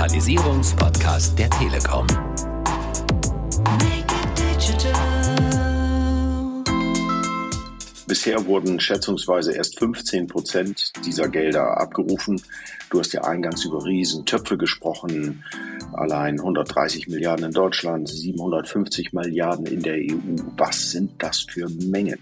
Digitalisierungspodcast der Telekom. Bisher wurden schätzungsweise erst 15 Prozent dieser Gelder abgerufen. Du hast ja eingangs über Riesentöpfe gesprochen. Allein 130 Milliarden in Deutschland, 750 Milliarden in der EU. Was sind das für Mengen?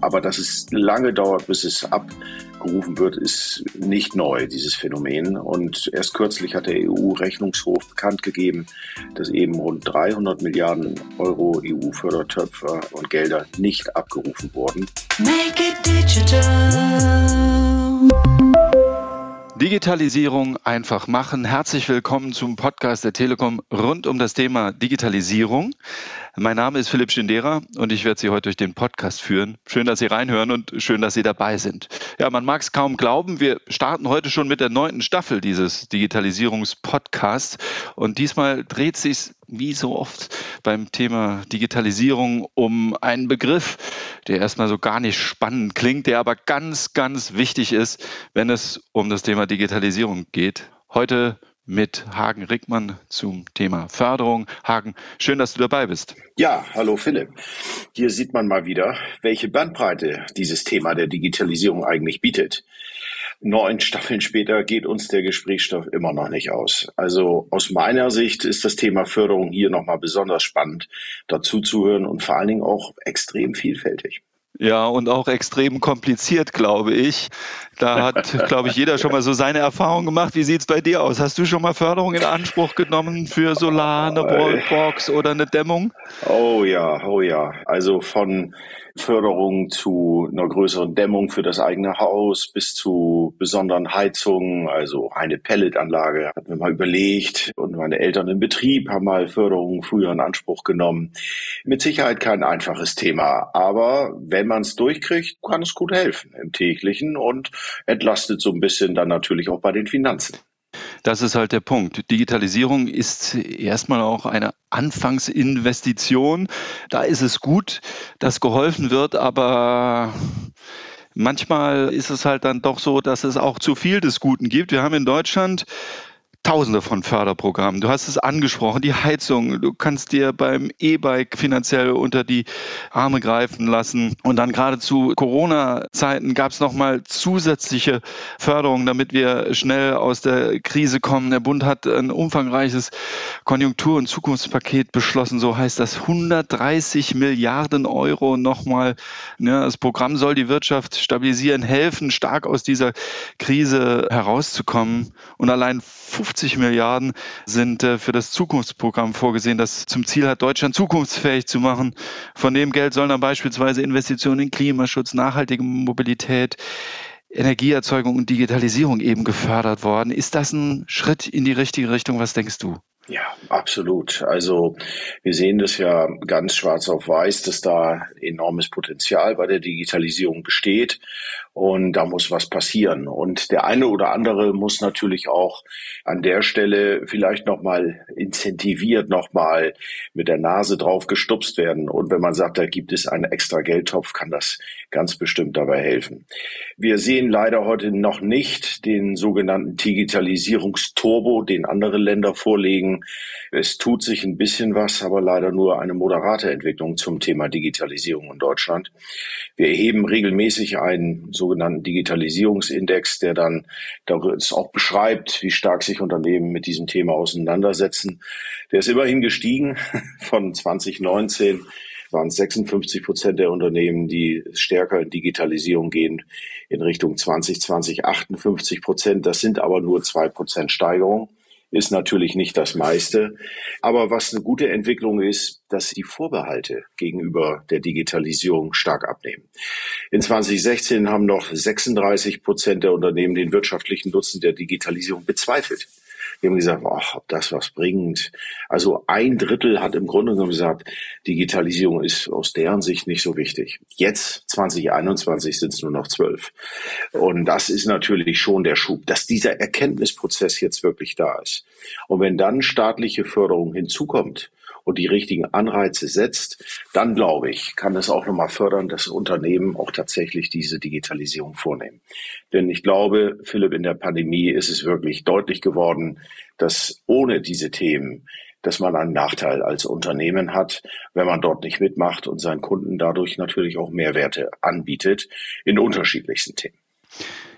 Aber dass es lange dauert, bis es abgerufen wird, ist nicht neu, dieses Phänomen. Und erst kürzlich hat der EU-Rechnungshof bekannt gegeben, dass eben rund 300 Milliarden Euro EU-Fördertöpfe und Gelder nicht abgerufen wurden. Make it digital. Digitalisierung einfach machen. Herzlich willkommen zum Podcast der Telekom rund um das Thema Digitalisierung. Mein Name ist Philipp Schindera und ich werde Sie heute durch den Podcast führen. Schön, dass Sie reinhören und schön, dass Sie dabei sind. Ja, man mag es kaum glauben, wir starten heute schon mit der neunten Staffel dieses Digitalisierungspodcasts und diesmal dreht sich wie so oft beim Thema Digitalisierung um einen Begriff, der erstmal so gar nicht spannend klingt, der aber ganz, ganz wichtig ist, wenn es um das Thema Digitalisierung geht. Heute mit Hagen Rickmann zum Thema Förderung. Hagen, schön, dass du dabei bist. Ja, hallo Philipp. Hier sieht man mal wieder, welche Bandbreite dieses Thema der Digitalisierung eigentlich bietet. Neun Staffeln später geht uns der Gesprächsstoff immer noch nicht aus. Also aus meiner Sicht ist das Thema Förderung hier nochmal besonders spannend, dazu zu hören und vor allen Dingen auch extrem vielfältig. Ja, und auch extrem kompliziert, glaube ich. Da hat, glaube ich, jeder schon mal so seine Erfahrungen gemacht. Wie sieht es bei dir aus? Hast du schon mal Förderung in Anspruch genommen für Solar, eine Wallbox oder eine Dämmung? Oh ja, oh ja. Also von Förderung zu einer größeren Dämmung für das eigene Haus bis zu besonderen Heizungen, also eine Pelletanlage, hatten wir mal überlegt. Und meine Eltern im Betrieb haben mal Förderung früher in Anspruch genommen. Mit Sicherheit kein einfaches Thema, aber wenn man es durchkriegt, kann es gut helfen im täglichen und entlastet so ein bisschen dann natürlich auch bei den Finanzen. Das ist halt der Punkt. Digitalisierung ist erstmal auch eine Anfangsinvestition. Da ist es gut, dass geholfen wird, aber manchmal ist es halt dann doch so, dass es auch zu viel des Guten gibt. Wir haben in Deutschland Tausende von Förderprogrammen. Du hast es angesprochen, die Heizung. Du kannst dir beim E-Bike finanziell unter die Arme greifen lassen. Und dann gerade zu Corona-Zeiten gab es nochmal zusätzliche Förderungen, damit wir schnell aus der Krise kommen. Der Bund hat ein umfangreiches Konjunktur- und Zukunftspaket beschlossen. So heißt das 130 Milliarden Euro nochmal. Ja, das Programm soll die Wirtschaft stabilisieren, helfen, stark aus dieser Krise herauszukommen. Und allein 50 50 Milliarden sind äh, für das Zukunftsprogramm vorgesehen, das zum Ziel hat, Deutschland zukunftsfähig zu machen. Von dem Geld sollen dann beispielsweise Investitionen in Klimaschutz, nachhaltige Mobilität, Energieerzeugung und Digitalisierung eben gefördert worden. Ist das ein Schritt in die richtige Richtung? Was denkst du? Ja, absolut. Also wir sehen das ja ganz schwarz auf weiß, dass da enormes Potenzial bei der Digitalisierung besteht und da muss was passieren. Und der eine oder andere muss natürlich auch an der Stelle vielleicht nochmal incentiviert, nochmal mit der Nase drauf gestupst werden. Und wenn man sagt, da gibt es einen extra Geldtopf, kann das ganz bestimmt dabei helfen. Wir sehen leider heute noch nicht den sogenannten Digitalisierungsturbo, den andere Länder vorlegen. Es tut sich ein bisschen was, aber leider nur eine moderate Entwicklung zum Thema Digitalisierung in Deutschland. Wir erheben regelmäßig einen sogenannten Digitalisierungsindex, der dann das auch beschreibt, wie stark sich Unternehmen mit diesem Thema auseinandersetzen. Der ist immerhin gestiegen von 2019 waren es 56 Prozent der Unternehmen, die stärker in Digitalisierung gehen, in Richtung 2020 58 Prozent. Das sind aber nur zwei Prozent Steigerung ist natürlich nicht das meiste. Aber was eine gute Entwicklung ist, dass die Vorbehalte gegenüber der Digitalisierung stark abnehmen. In 2016 haben noch 36 Prozent der Unternehmen den wirtschaftlichen Nutzen der Digitalisierung bezweifelt. Die haben gesagt, ach, ob das was bringt. Also ein Drittel hat im Grunde genommen gesagt, Digitalisierung ist aus deren Sicht nicht so wichtig. Jetzt, 2021, sind es nur noch zwölf. Und das ist natürlich schon der Schub, dass dieser Erkenntnisprozess jetzt wirklich da ist. Und wenn dann staatliche Förderung hinzukommt, und die richtigen Anreize setzt, dann glaube ich, kann es auch nochmal fördern, dass Unternehmen auch tatsächlich diese Digitalisierung vornehmen. Denn ich glaube, Philipp, in der Pandemie ist es wirklich deutlich geworden, dass ohne diese Themen dass man einen Nachteil als Unternehmen hat, wenn man dort nicht mitmacht und seinen Kunden dadurch natürlich auch Mehrwerte anbietet in unterschiedlichsten Themen.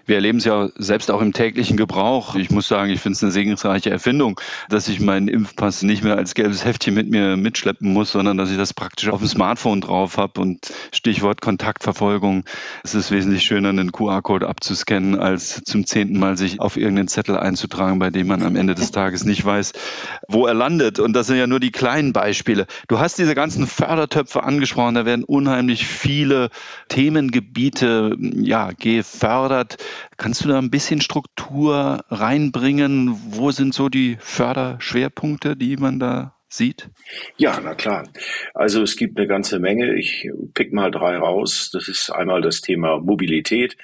Wir erleben es ja selbst auch im täglichen Gebrauch. Ich muss sagen, ich finde es eine segensreiche Erfindung, dass ich meinen Impfpass nicht mehr als gelbes Heftchen mit mir mitschleppen muss, sondern dass ich das praktisch auf dem Smartphone drauf habe und Stichwort Kontaktverfolgung. Es ist wesentlich schöner, einen QR-Code abzuscannen, als zum zehnten Mal sich auf irgendeinen Zettel einzutragen, bei dem man am Ende des Tages nicht weiß, wo er landet. Und das sind ja nur die kleinen Beispiele. Du hast diese ganzen Fördertöpfe angesprochen. Da werden unheimlich viele Themengebiete ja, gefördert. Kannst du da ein bisschen Struktur reinbringen? Wo sind so die Förderschwerpunkte, die man da sieht? Ja, na klar. Also es gibt eine ganze Menge. Ich pick mal drei raus. Das ist einmal das Thema Mobilität.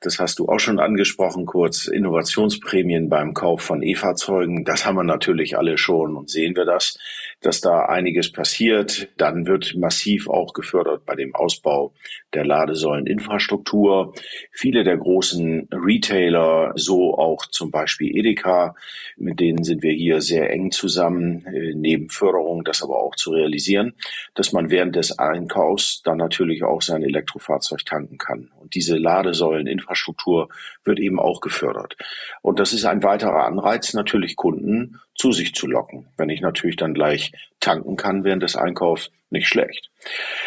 Das hast du auch schon angesprochen, kurz Innovationsprämien beim Kauf von E-Fahrzeugen. Das haben wir natürlich alle schon und sehen wir das dass da einiges passiert. Dann wird massiv auch gefördert bei dem Ausbau der Ladesäuleninfrastruktur. Viele der großen Retailer, so auch zum Beispiel Edeka, mit denen sind wir hier sehr eng zusammen, äh, neben Förderung, das aber auch zu realisieren, dass man während des Einkaufs dann natürlich auch sein Elektrofahrzeug tanken kann. Und diese Ladesäuleninfrastruktur wird eben auch gefördert. Und das ist ein weiterer Anreiz, natürlich Kunden zu sich zu locken. Wenn ich natürlich dann gleich tanken kann während des Einkaufs, nicht schlecht.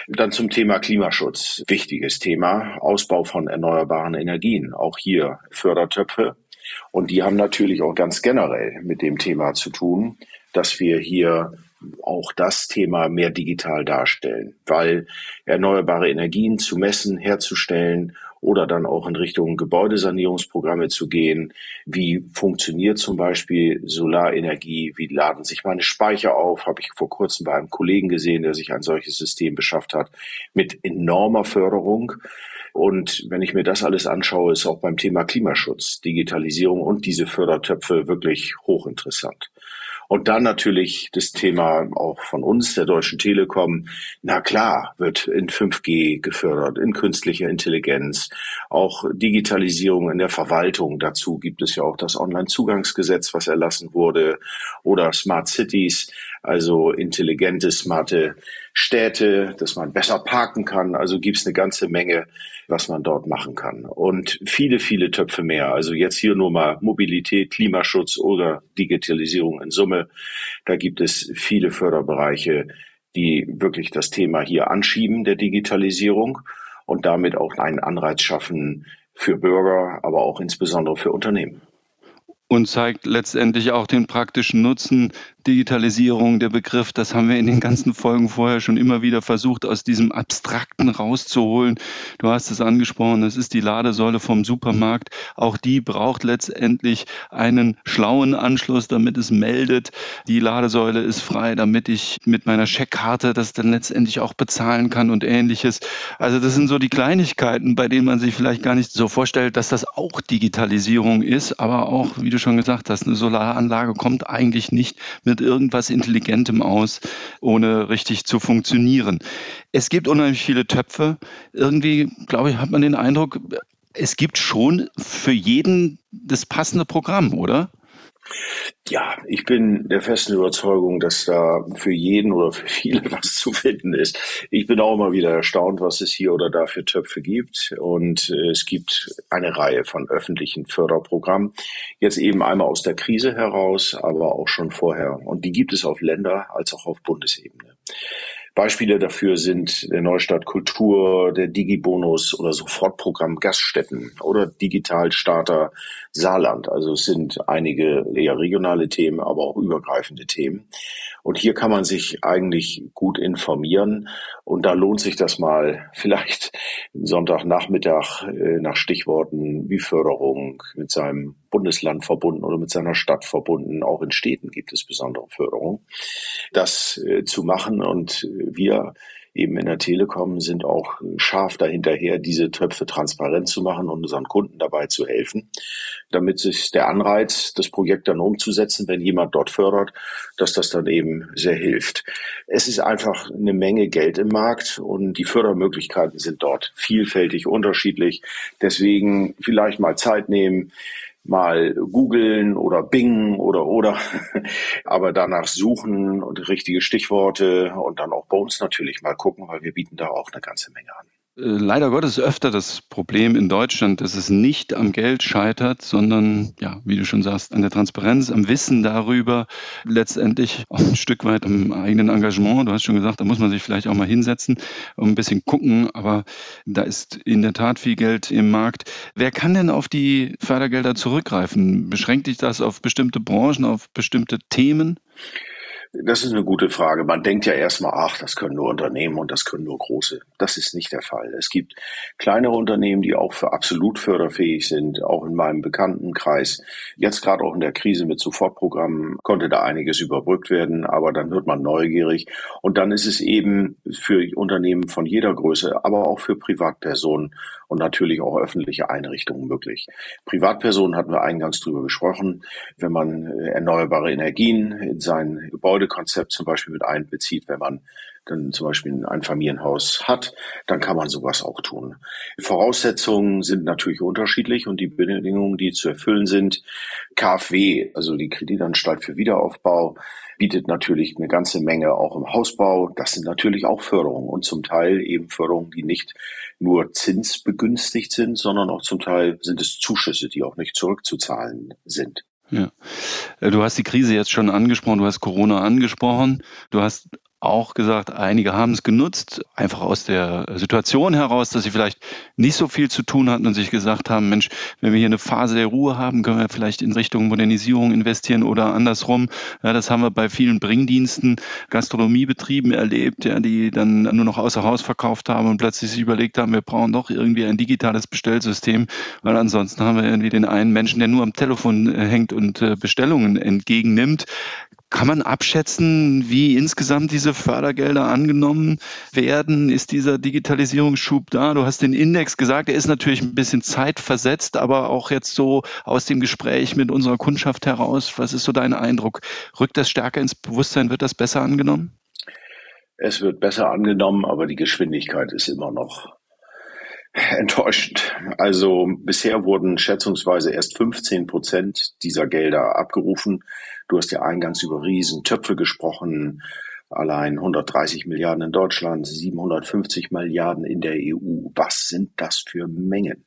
Dann zum Thema Klimaschutz. Wichtiges Thema. Ausbau von erneuerbaren Energien. Auch hier Fördertöpfe. Und die haben natürlich auch ganz generell mit dem Thema zu tun, dass wir hier auch das Thema mehr digital darstellen, weil erneuerbare Energien zu messen, herzustellen oder dann auch in Richtung Gebäudesanierungsprogramme zu gehen. Wie funktioniert zum Beispiel Solarenergie? Wie laden sich meine Speicher auf? Habe ich vor kurzem bei einem Kollegen gesehen, der sich ein solches System beschafft hat, mit enormer Förderung. Und wenn ich mir das alles anschaue, ist auch beim Thema Klimaschutz, Digitalisierung und diese Fördertöpfe wirklich hochinteressant. Und dann natürlich das Thema auch von uns, der Deutschen Telekom. Na klar, wird in 5G gefördert, in künstlicher Intelligenz, auch Digitalisierung in der Verwaltung. Dazu gibt es ja auch das Onlinezugangsgesetz, was erlassen wurde, oder Smart Cities, also intelligente, smarte Städte, dass man besser parken kann. Also gibt es eine ganze Menge, was man dort machen kann. Und viele, viele Töpfe mehr. Also jetzt hier nur mal Mobilität, Klimaschutz oder Digitalisierung in Summe. Da gibt es viele Förderbereiche, die wirklich das Thema hier anschieben, der Digitalisierung und damit auch einen Anreiz schaffen für Bürger, aber auch insbesondere für Unternehmen und zeigt letztendlich auch den praktischen Nutzen Digitalisierung, der Begriff, das haben wir in den ganzen Folgen vorher schon immer wieder versucht, aus diesem Abstrakten rauszuholen. Du hast es angesprochen, es ist die Ladesäule vom Supermarkt. Auch die braucht letztendlich einen schlauen Anschluss, damit es meldet, die Ladesäule ist frei, damit ich mit meiner Scheckkarte das dann letztendlich auch bezahlen kann und ähnliches. Also das sind so die Kleinigkeiten, bei denen man sich vielleicht gar nicht so vorstellt, dass das auch Digitalisierung ist, aber auch, wie du schon gesagt hast, eine Solaranlage kommt eigentlich nicht mit mit irgendwas Intelligentem aus, ohne richtig zu funktionieren. Es gibt unheimlich viele Töpfe. Irgendwie, glaube ich, hat man den Eindruck, es gibt schon für jeden das passende Programm, oder? Ja, ich bin der festen Überzeugung, dass da für jeden oder für viele was zu finden ist. Ich bin auch immer wieder erstaunt, was es hier oder da für Töpfe gibt. Und äh, es gibt eine Reihe von öffentlichen Förderprogrammen. Jetzt eben einmal aus der Krise heraus, aber auch schon vorher. Und die gibt es auf Länder- als auch auf Bundesebene. Beispiele dafür sind der Neustadt Kultur, der Digibonus oder Sofortprogramm Gaststätten oder Digitalstarter Saarland. Also es sind einige eher regionale Themen, aber auch übergreifende Themen. Und hier kann man sich eigentlich gut informieren. Und da lohnt sich das mal vielleicht Sonntagnachmittag äh, nach Stichworten wie Förderung mit seinem Bundesland verbunden oder mit seiner Stadt verbunden. Auch in Städten gibt es besondere Förderung. Das äh, zu machen und wir eben in der Telekom sind auch scharf dahinterher, diese Töpfe transparent zu machen und unseren Kunden dabei zu helfen, damit sich der Anreiz, das Projekt dann umzusetzen, wenn jemand dort fördert, dass das dann eben sehr hilft. Es ist einfach eine Menge Geld im Markt und die Fördermöglichkeiten sind dort vielfältig unterschiedlich. Deswegen vielleicht mal Zeit nehmen, mal googeln oder bingen oder oder, aber danach suchen und richtige Stichworte und dann auch bei uns natürlich mal gucken, weil wir bieten da auch eine ganze Menge an. Äh, leider Gottes öfter das Problem in Deutschland, dass es nicht am Geld scheitert, sondern, ja, wie du schon sagst, an der Transparenz, am Wissen darüber, letztendlich auch ein Stück weit am eigenen Engagement. Du hast schon gesagt, da muss man sich vielleicht auch mal hinsetzen und ein bisschen gucken, aber da ist in der Tat viel Geld im Markt. Wer kann denn auf die Fördergelder zurückgreifen? Beschränkt sich das auf bestimmte Branchen, auf bestimmte Themen? Das ist eine gute Frage. Man denkt ja erstmal, ach, das können nur Unternehmen und das können nur große. Das ist nicht der Fall. Es gibt kleinere Unternehmen, die auch für absolut förderfähig sind, auch in meinem Bekanntenkreis. Jetzt gerade auch in der Krise mit Sofortprogrammen konnte da einiges überbrückt werden, aber dann wird man neugierig. Und dann ist es eben für Unternehmen von jeder Größe, aber auch für Privatpersonen und natürlich auch öffentliche Einrichtungen möglich. Privatpersonen hatten wir eingangs drüber gesprochen. Wenn man erneuerbare Energien in sein Gebäude Gebäudekonzept zum Beispiel mit einbezieht, wenn man dann zum Beispiel ein Familienhaus hat, dann kann man sowas auch tun. Voraussetzungen sind natürlich unterschiedlich und die Bedingungen, die zu erfüllen sind. KfW, also die Kreditanstalt für Wiederaufbau, bietet natürlich eine ganze Menge auch im Hausbau. Das sind natürlich auch Förderungen und zum Teil eben Förderungen, die nicht nur zinsbegünstigt sind, sondern auch zum Teil sind es Zuschüsse, die auch nicht zurückzuzahlen sind. Ja. Äh, du hast die Krise jetzt schon angesprochen, du hast Corona angesprochen, du hast auch gesagt, einige haben es genutzt, einfach aus der Situation heraus, dass sie vielleicht nicht so viel zu tun hatten und sich gesagt haben, Mensch, wenn wir hier eine Phase der Ruhe haben, können wir vielleicht in Richtung Modernisierung investieren oder andersrum. Ja, das haben wir bei vielen Bringdiensten, Gastronomiebetrieben erlebt, ja, die dann nur noch außer Haus verkauft haben und plötzlich sich überlegt haben, wir brauchen doch irgendwie ein digitales Bestellsystem, weil ansonsten haben wir irgendwie den einen Menschen, der nur am Telefon äh, hängt und äh, Bestellungen entgegennimmt. Kann man abschätzen, wie insgesamt diese Fördergelder angenommen werden? Ist dieser Digitalisierungsschub da? Du hast den Index gesagt, er ist natürlich ein bisschen zeitversetzt, aber auch jetzt so aus dem Gespräch mit unserer Kundschaft heraus, was ist so dein Eindruck? Rückt das stärker ins Bewusstsein? Wird das besser angenommen? Es wird besser angenommen, aber die Geschwindigkeit ist immer noch enttäuschend. Also bisher wurden schätzungsweise erst 15 Prozent dieser Gelder abgerufen. Du hast ja eingangs über Riesentöpfe gesprochen. Allein 130 Milliarden in Deutschland, 750 Milliarden in der EU. Was sind das für Mengen?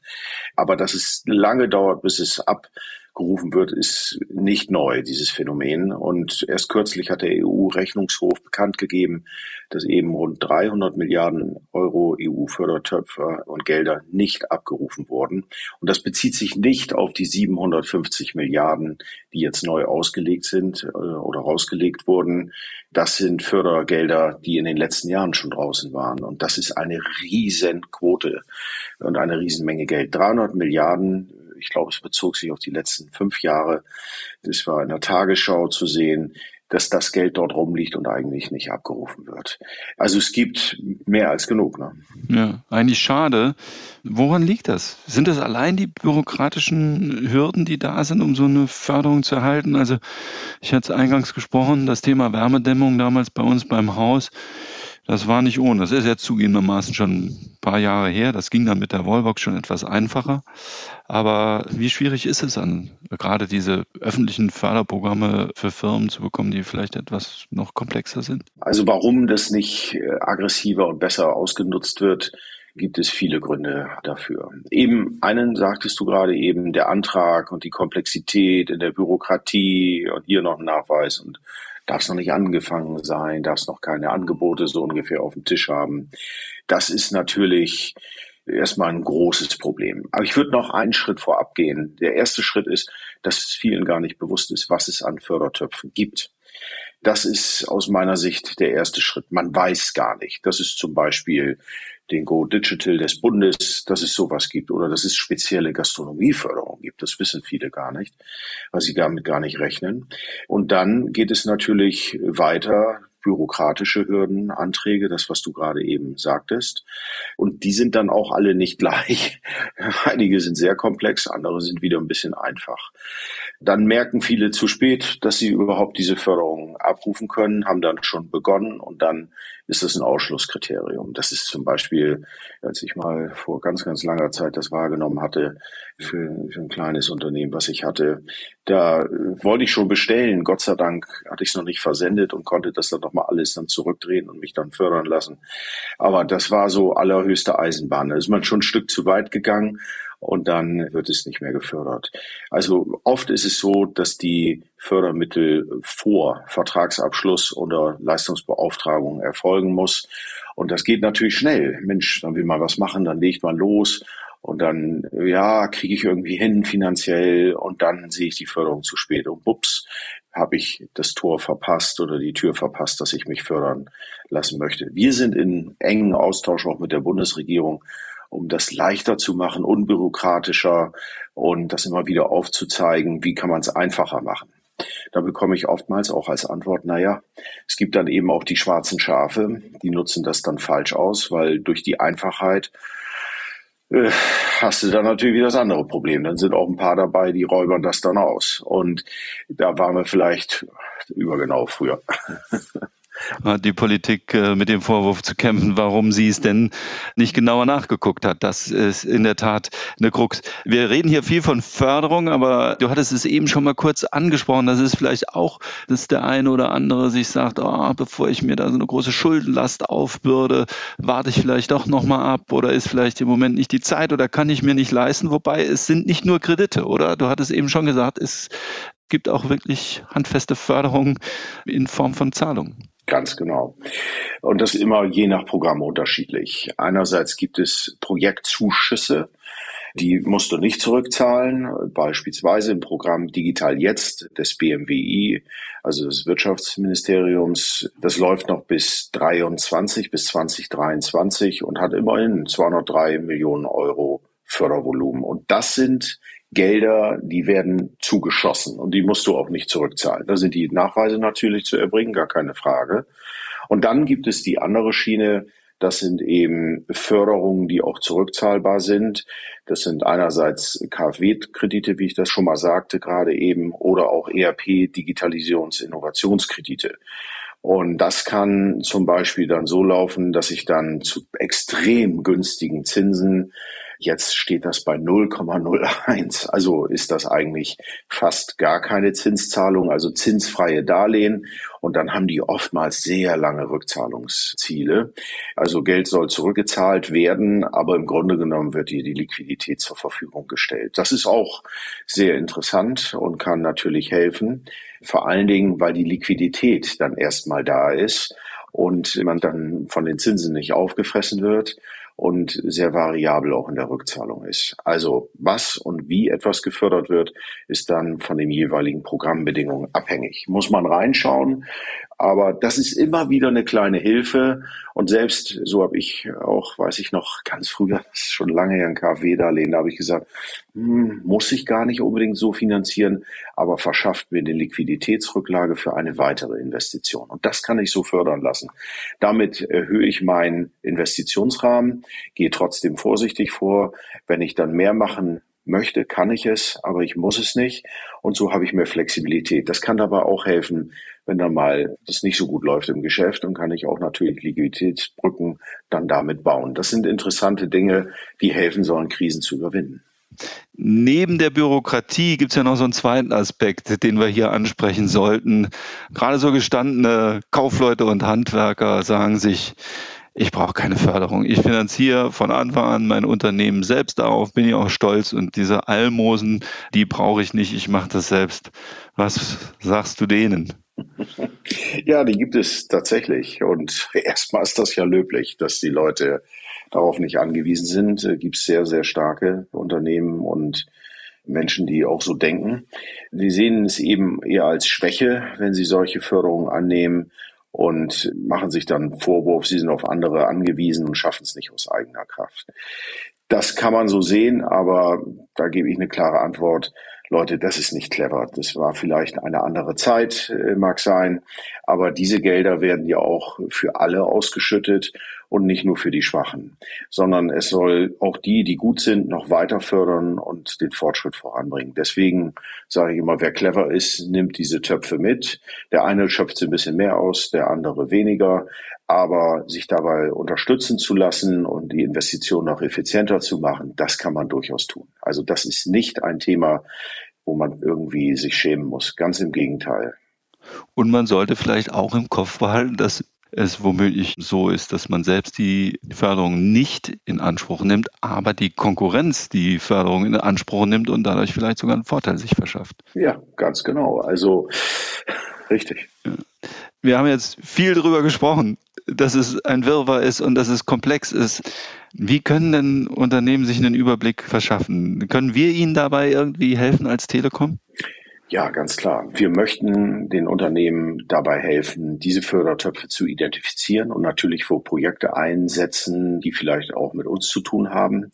Aber dass es lange dauert, bis es ab gerufen wird, ist nicht neu, dieses Phänomen. Und erst kürzlich hat der EU-Rechnungshof bekannt gegeben, dass eben rund 300 Milliarden Euro EU-Fördertöpfe und Gelder nicht abgerufen wurden. Und das bezieht sich nicht auf die 750 Milliarden, die jetzt neu ausgelegt sind äh, oder rausgelegt wurden. Das sind Fördergelder, die in den letzten Jahren schon draußen waren. Und das ist eine Riesenquote und eine Riesenmenge Geld. 300 Milliarden ich glaube, es bezog sich auf die letzten fünf Jahre. Das war in der Tagesschau zu sehen, dass das Geld dort rumliegt und eigentlich nicht abgerufen wird. Also es gibt mehr als genug. Ne? Ja, eigentlich schade. Woran liegt das? Sind das allein die bürokratischen Hürden, die da sind, um so eine Förderung zu erhalten? Also ich hatte es eingangs gesprochen, das Thema Wärmedämmung damals bei uns beim Haus das war nicht ohne. Das ist jetzt zugegebenermaßen schon ein paar Jahre her. Das ging dann mit der Wallbox schon etwas einfacher. Aber wie schwierig ist es dann, gerade diese öffentlichen Förderprogramme für Firmen zu bekommen, die vielleicht etwas noch komplexer sind? Also warum das nicht äh, aggressiver und besser ausgenutzt wird, gibt es viele Gründe dafür. Eben einen sagtest du gerade eben, der Antrag und die Komplexität in der Bürokratie und hier noch ein Nachweis und darf es noch nicht angefangen sein, darf es noch keine Angebote so ungefähr auf dem Tisch haben. Das ist natürlich erstmal ein großes Problem. Aber ich würde noch einen Schritt vorab gehen. Der erste Schritt ist, dass es vielen gar nicht bewusst ist, was es an Fördertöpfen gibt. Das ist aus meiner Sicht der erste Schritt. Man weiß gar nicht. Das ist zum Beispiel den Go Digital des Bundes, dass es sowas gibt oder dass es spezielle Gastronomieförderung gibt. Das wissen viele gar nicht, weil sie damit gar nicht rechnen. Und dann geht es natürlich weiter. bürokratische Hürden, Anträge, das, was du gerade eben sagtest. Und die sind dann auch alle nicht gleich. Einige sind sehr komplex, andere sind wieder ein bisschen einfach. Dann merken viele zu spät, dass sie überhaupt diese Förderung abrufen können, haben dann schon begonnen und dann ist das ein Ausschlusskriterium. Das ist zum Beispiel, als ich mal vor ganz, ganz langer Zeit das wahrgenommen hatte, für, für ein kleines Unternehmen, was ich hatte, da wollte ich schon bestellen. Gott sei Dank hatte ich es noch nicht versendet und konnte das dann nochmal alles dann zurückdrehen und mich dann fördern lassen. Aber das war so allerhöchste Eisenbahn. Da ist man schon ein Stück zu weit gegangen und dann wird es nicht mehr gefördert. Also oft ist es so, dass die Fördermittel vor Vertragsabschluss oder Leistungsbeauftragung erfolgen muss. Und das geht natürlich schnell. Mensch, dann will man was machen, dann legt man los und dann, ja, kriege ich irgendwie hin finanziell und dann sehe ich die Förderung zu spät und bups, habe ich das Tor verpasst oder die Tür verpasst, dass ich mich fördern lassen möchte. Wir sind in engen Austausch auch mit der Bundesregierung um das leichter zu machen, unbürokratischer und das immer wieder aufzuzeigen, wie kann man es einfacher machen. Da bekomme ich oftmals auch als Antwort, naja, es gibt dann eben auch die schwarzen Schafe, die nutzen das dann falsch aus, weil durch die Einfachheit äh, hast du dann natürlich wieder das andere Problem. Dann sind auch ein paar dabei, die räubern das dann aus. Und da waren wir vielleicht übergenau früher. die Politik äh, mit dem Vorwurf zu kämpfen, warum sie es denn nicht genauer nachgeguckt hat. Das ist in der Tat eine Krux. Wir reden hier viel von Förderung, aber du hattest es eben schon mal kurz angesprochen. Das ist vielleicht auch, dass der eine oder andere sich sagt, oh, bevor ich mir da so eine große Schuldenlast aufbürde, warte ich vielleicht doch nochmal ab oder ist vielleicht im Moment nicht die Zeit oder kann ich mir nicht leisten. Wobei es sind nicht nur Kredite, oder? Du hattest eben schon gesagt, es gibt auch wirklich handfeste Förderung in Form von Zahlungen. Ganz genau. Und das ist immer je nach Programm unterschiedlich. Einerseits gibt es Projektzuschüsse, die musst du nicht zurückzahlen, beispielsweise im Programm Digital Jetzt des BMWI, also des Wirtschaftsministeriums. Das läuft noch bis 23, bis 2023 und hat immerhin 203 Millionen Euro Fördervolumen. Und das sind Gelder, die werden zugeschossen und die musst du auch nicht zurückzahlen. Da sind die Nachweise natürlich zu erbringen, gar keine Frage. Und dann gibt es die andere Schiene, das sind eben Förderungen, die auch zurückzahlbar sind. Das sind einerseits KfW-Kredite, wie ich das schon mal sagte gerade eben, oder auch ERP, Digitalisierungs-, Innovationskredite. Und das kann zum Beispiel dann so laufen, dass ich dann zu extrem günstigen Zinsen Jetzt steht das bei 0,01. Also ist das eigentlich fast gar keine Zinszahlung, also zinsfreie Darlehen. Und dann haben die oftmals sehr lange Rückzahlungsziele. Also Geld soll zurückgezahlt werden, aber im Grunde genommen wird dir die Liquidität zur Verfügung gestellt. Das ist auch sehr interessant und kann natürlich helfen. Vor allen Dingen, weil die Liquidität dann erstmal da ist und man dann von den Zinsen nicht aufgefressen wird und sehr variabel auch in der Rückzahlung ist. Also was und wie etwas gefördert wird, ist dann von den jeweiligen Programmbedingungen abhängig. Muss man reinschauen, aber das ist immer wieder eine kleine Hilfe. Und selbst, so habe ich auch, weiß ich noch, ganz früher, das ist schon lange ein KfW-Darlehen, da habe ich gesagt, hm, muss ich gar nicht unbedingt so finanzieren, aber verschafft mir eine Liquiditätsrücklage für eine weitere Investition. Und das kann ich so fördern lassen. Damit erhöhe ich meinen Investitionsrahmen, gehe trotzdem vorsichtig vor. Wenn ich dann mehr machen möchte, kann ich es, aber ich muss es nicht. Und so habe ich mehr Flexibilität. Das kann aber auch helfen, wenn dann mal das nicht so gut läuft im Geschäft, dann kann ich auch natürlich Liquiditätsbrücken dann damit bauen. Das sind interessante Dinge, die helfen sollen, Krisen zu überwinden. Neben der Bürokratie gibt es ja noch so einen zweiten Aspekt, den wir hier ansprechen sollten. Gerade so gestandene Kaufleute und Handwerker sagen sich, ich brauche keine Förderung. Ich finanziere von Anfang an mein Unternehmen selbst auf, bin ja auch stolz und diese Almosen, die brauche ich nicht, ich mache das selbst. Was sagst du denen? Ja, die gibt es tatsächlich. Und erstmal ist das ja löblich, dass die Leute darauf nicht angewiesen sind. Es gibt sehr, sehr starke Unternehmen und Menschen, die auch so denken. Die sehen es eben eher als Schwäche, wenn sie solche Förderungen annehmen und machen sich dann Vorwurf, sie sind auf andere angewiesen und schaffen es nicht aus eigener Kraft. Das kann man so sehen, aber da gebe ich eine klare Antwort. Leute, das ist nicht clever. Das war vielleicht eine andere Zeit, äh, mag sein, aber diese Gelder werden ja auch für alle ausgeschüttet und nicht nur für die Schwachen, sondern es soll auch die, die gut sind, noch weiter fördern und den Fortschritt voranbringen. Deswegen sage ich immer, wer clever ist, nimmt diese Töpfe mit. Der eine schöpft sie ein bisschen mehr aus, der andere weniger. Aber sich dabei unterstützen zu lassen und die Investition noch effizienter zu machen, das kann man durchaus tun. Also das ist nicht ein Thema, wo man irgendwie sich schämen muss. Ganz im Gegenteil. Und man sollte vielleicht auch im Kopf behalten, dass es womöglich so ist, dass man selbst die Förderung nicht in Anspruch nimmt, aber die Konkurrenz die Förderung in Anspruch nimmt und dadurch vielleicht sogar einen Vorteil sich verschafft. Ja, ganz genau. Also richtig. Wir haben jetzt viel darüber gesprochen, dass es ein Wirrwarr ist und dass es komplex ist. Wie können denn Unternehmen sich einen Überblick verschaffen? Können wir ihnen dabei irgendwie helfen als Telekom? Ja, ganz klar. Wir möchten den Unternehmen dabei helfen, diese Fördertöpfe zu identifizieren und natürlich für Projekte einsetzen, die vielleicht auch mit uns zu tun haben.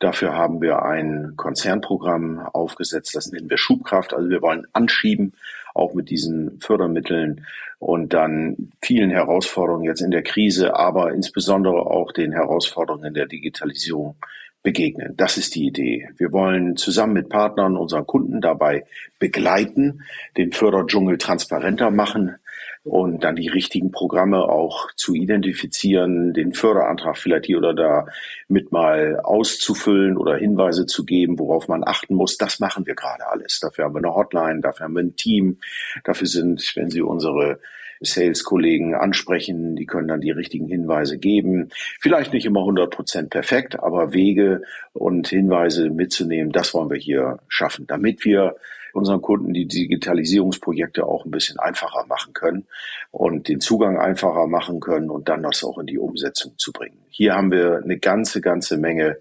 Dafür haben wir ein Konzernprogramm aufgesetzt, das nennen wir Schubkraft. Also wir wollen anschieben, auch mit diesen Fördermitteln und dann vielen Herausforderungen jetzt in der Krise, aber insbesondere auch den Herausforderungen der Digitalisierung begegnen. Das ist die Idee. Wir wollen zusammen mit Partnern unseren Kunden dabei begleiten, den Förderdschungel transparenter machen und dann die richtigen Programme auch zu identifizieren, den Förderantrag vielleicht hier oder da mit mal auszufüllen oder Hinweise zu geben, worauf man achten muss. Das machen wir gerade alles. Dafür haben wir eine Hotline, dafür haben wir ein Team, dafür sind, wenn Sie unsere Sales-Kollegen ansprechen, die können dann die richtigen Hinweise geben. Vielleicht nicht immer 100 Prozent perfekt, aber Wege und Hinweise mitzunehmen, das wollen wir hier schaffen, damit wir unseren Kunden die Digitalisierungsprojekte auch ein bisschen einfacher machen können und den Zugang einfacher machen können und dann das auch in die Umsetzung zu bringen. Hier haben wir eine ganze, ganze Menge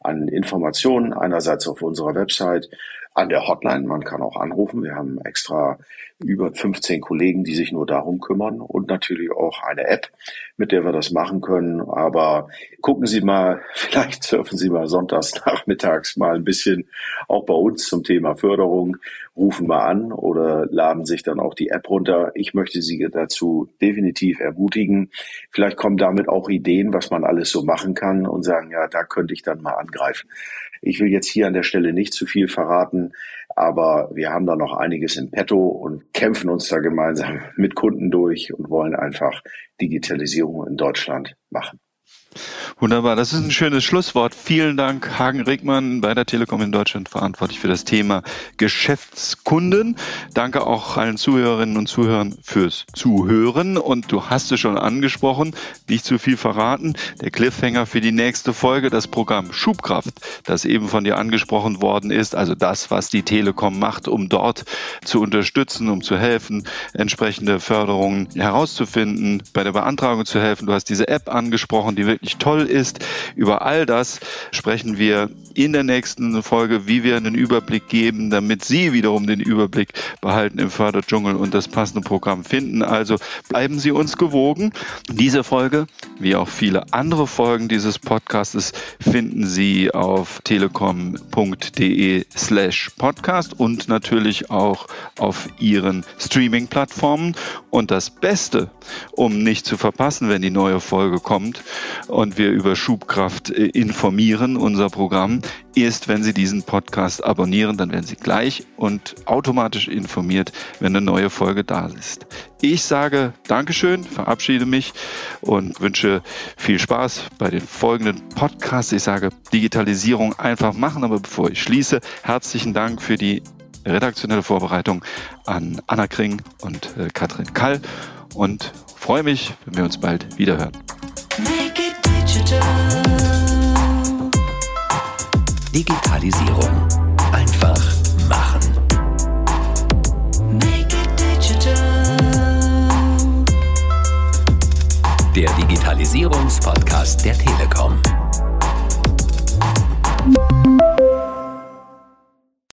an Informationen, einerseits auf unserer Website, an der Hotline. Man kann auch anrufen. Wir haben extra über 15 Kollegen, die sich nur darum kümmern und natürlich auch eine App, mit der wir das machen können. Aber gucken Sie mal, vielleicht surfen Sie mal sonntags nachmittags mal ein bisschen auch bei uns zum Thema Förderung, rufen mal an oder laden sich dann auch die App runter. Ich möchte Sie dazu definitiv ermutigen. Vielleicht kommen damit auch Ideen, was man alles so machen kann und sagen, ja, da könnte ich dann mal angreifen. Ich will jetzt hier an der Stelle nicht zu viel verraten, aber wir haben da noch einiges im Petto und kämpfen uns da gemeinsam mit Kunden durch und wollen einfach Digitalisierung in Deutschland machen. Wunderbar, das ist ein schönes Schlusswort. Vielen Dank, Hagen Regmann, bei der Telekom in Deutschland verantwortlich für das Thema Geschäftskunden. Danke auch allen Zuhörerinnen und Zuhörern fürs Zuhören. Und du hast es schon angesprochen, nicht zu viel verraten. Der Cliffhanger für die nächste Folge, das Programm Schubkraft, das eben von dir angesprochen worden ist. Also das, was die Telekom macht, um dort zu unterstützen, um zu helfen, entsprechende Förderungen herauszufinden, bei der Beantragung zu helfen. Du hast diese App angesprochen, die wirklich wirklich toll ist. Über all das sprechen wir in der nächsten Folge, wie wir einen Überblick geben, damit Sie wiederum den Überblick behalten im Förderdschungel und das passende Programm finden. Also bleiben Sie uns gewogen. Diese Folge, wie auch viele andere Folgen dieses Podcasts, finden Sie auf telekom.de slash podcast und natürlich auch auf Ihren Streaming-Plattformen. Und das Beste, um nicht zu verpassen, wenn die neue Folge kommt, und wir über Schubkraft äh, informieren, unser Programm, ist, wenn Sie diesen Podcast abonnieren, dann werden Sie gleich und automatisch informiert, wenn eine neue Folge da ist. Ich sage Dankeschön, verabschiede mich und wünsche viel Spaß bei den folgenden Podcasts. Ich sage Digitalisierung einfach machen, aber bevor ich schließe, herzlichen Dank für die redaktionelle Vorbereitung an Anna Kring und äh, Katrin Kall und freue mich, wenn wir uns bald wiederhören. Digitalisierung. Einfach machen. Der Digitalisierungspodcast der Telekom.